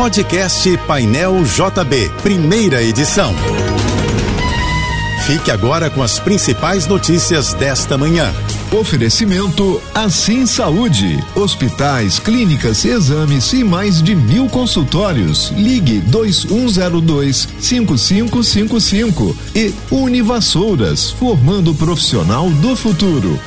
Podcast Painel JB, primeira edição. Fique agora com as principais notícias desta manhã. Oferecimento Assim Saúde. Hospitais, clínicas, exames e mais de mil consultórios. Ligue 2102 5555 e Univassouras, formando o profissional do futuro.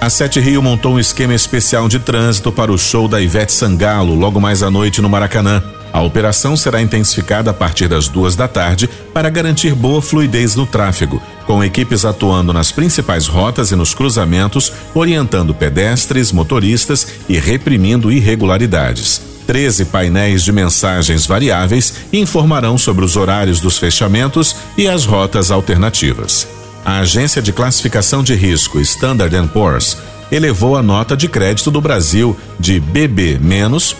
A Sete Rio montou um esquema especial de trânsito para o show da Ivete Sangalo logo mais à noite no Maracanã. A operação será intensificada a partir das duas da tarde para garantir boa fluidez no tráfego, com equipes atuando nas principais rotas e nos cruzamentos, orientando pedestres, motoristas e reprimindo irregularidades. Treze painéis de mensagens variáveis informarão sobre os horários dos fechamentos e as rotas alternativas. A agência de classificação de risco Standard Poor's elevou a nota de crédito do Brasil de BB-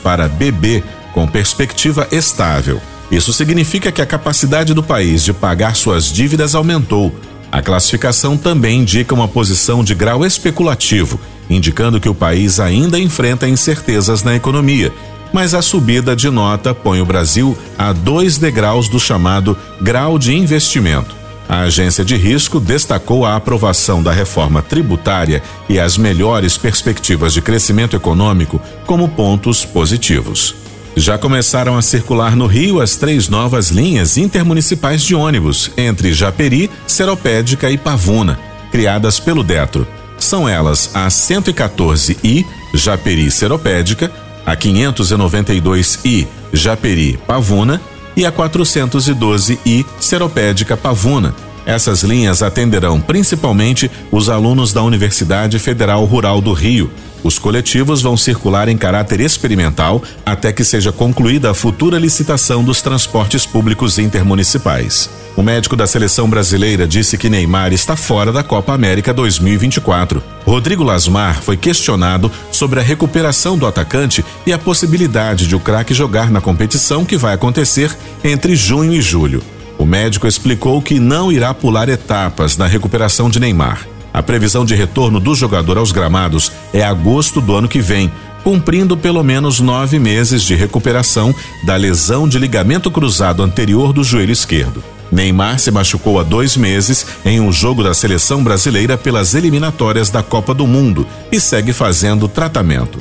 para BB com perspectiva estável. Isso significa que a capacidade do país de pagar suas dívidas aumentou. A classificação também indica uma posição de grau especulativo, indicando que o país ainda enfrenta incertezas na economia, mas a subida de nota põe o Brasil a dois degraus do chamado grau de investimento. A agência de risco destacou a aprovação da reforma tributária e as melhores perspectivas de crescimento econômico como pontos positivos. Já começaram a circular no Rio as três novas linhas intermunicipais de ônibus entre Japeri, Seropédica e Pavuna, criadas pelo Detro. São elas a 114I, Japeri Seropédica, a 592I, Japeri Pavuna e a 412I, Seropédica Pavuna. Essas linhas atenderão principalmente os alunos da Universidade Federal Rural do Rio, os coletivos vão circular em caráter experimental até que seja concluída a futura licitação dos transportes públicos intermunicipais. O médico da seleção brasileira disse que Neymar está fora da Copa América 2024. Rodrigo Lasmar foi questionado sobre a recuperação do atacante e a possibilidade de o craque jogar na competição que vai acontecer entre junho e julho. O médico explicou que não irá pular etapas na recuperação de Neymar. A previsão de retorno do jogador aos gramados é agosto do ano que vem, cumprindo pelo menos nove meses de recuperação da lesão de ligamento cruzado anterior do joelho esquerdo. Neymar se machucou há dois meses em um jogo da seleção brasileira pelas eliminatórias da Copa do Mundo e segue fazendo tratamento.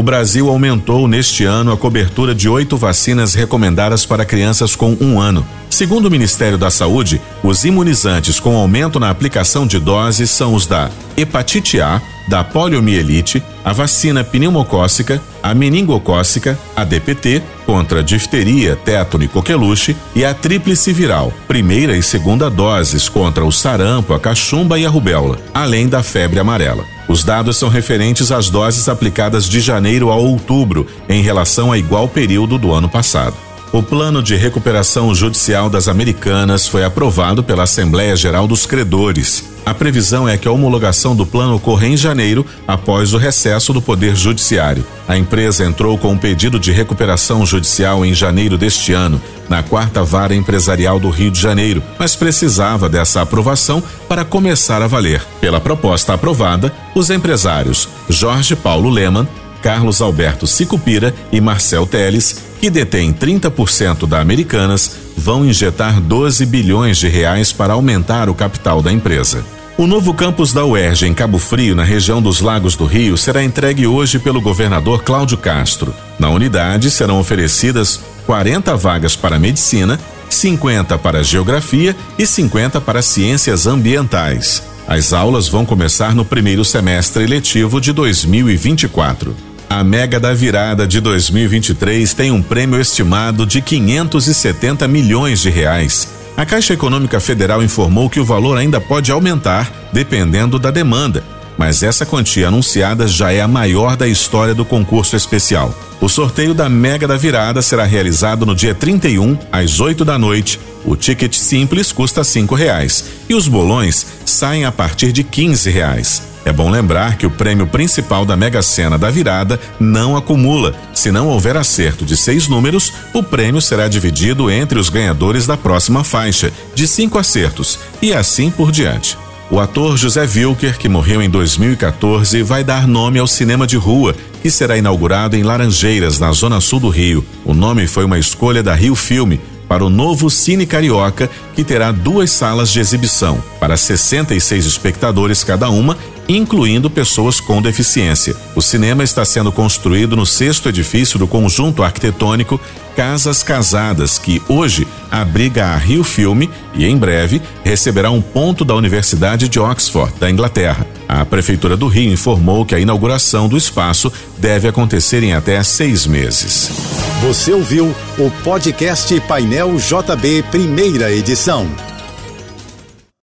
O Brasil aumentou neste ano a cobertura de oito vacinas recomendadas para crianças com um ano. Segundo o Ministério da Saúde, os imunizantes com aumento na aplicação de doses são os da hepatite A, da poliomielite, a vacina pneumocócica, a meningocócica, a DPT, contra difteria, tétano e coqueluche e a tríplice viral, primeira e segunda doses contra o sarampo, a cachumba e a rubéola, além da febre amarela. Os dados são referentes às doses aplicadas de janeiro a outubro, em relação a igual período do ano passado. O plano de recuperação judicial das Americanas foi aprovado pela Assembleia Geral dos Credores. A previsão é que a homologação do plano ocorra em janeiro, após o recesso do Poder Judiciário. A empresa entrou com um pedido de recuperação judicial em janeiro deste ano, na quarta vara empresarial do Rio de Janeiro, mas precisava dessa aprovação para começar a valer. Pela proposta aprovada, os empresários Jorge Paulo Leman, Carlos Alberto Sicupira e Marcel Teles, que detêm 30% da Americanas, vão injetar 12 bilhões de reais para aumentar o capital da empresa. O novo campus da UERJ em Cabo Frio, na região dos Lagos do Rio, será entregue hoje pelo governador Cláudio Castro. Na unidade serão oferecidas 40 vagas para medicina, 50 para geografia e 50 para ciências ambientais. As aulas vão começar no primeiro semestre letivo de 2024. A Mega da Virada de 2023 tem um prêmio estimado de 570 milhões de reais. A Caixa Econômica Federal informou que o valor ainda pode aumentar dependendo da demanda, mas essa quantia anunciada já é a maior da história do concurso especial. O sorteio da Mega da Virada será realizado no dia 31, às 8 da noite. O ticket simples custa cinco reais e os bolões saem a partir de 15 reais. É bom lembrar que o prêmio principal da Mega Sena da virada não acumula. Se não houver acerto de seis números, o prêmio será dividido entre os ganhadores da próxima faixa, de cinco acertos, e assim por diante. O ator José Wilker, que morreu em 2014, vai dar nome ao cinema de rua, que será inaugurado em Laranjeiras, na zona sul do Rio. O nome foi uma escolha da Rio Filme para o novo Cine Carioca, que terá duas salas de exibição, para 66 espectadores cada uma, incluindo pessoas com deficiência. O cinema está sendo construído no sexto edifício do conjunto arquitetônico Casas Casadas, que hoje abriga a Rio Filme e em breve receberá um ponto da Universidade de Oxford, da Inglaterra. A Prefeitura do Rio informou que a inauguração do espaço deve acontecer em até seis meses. Você ouviu o podcast Painel JB, primeira edição.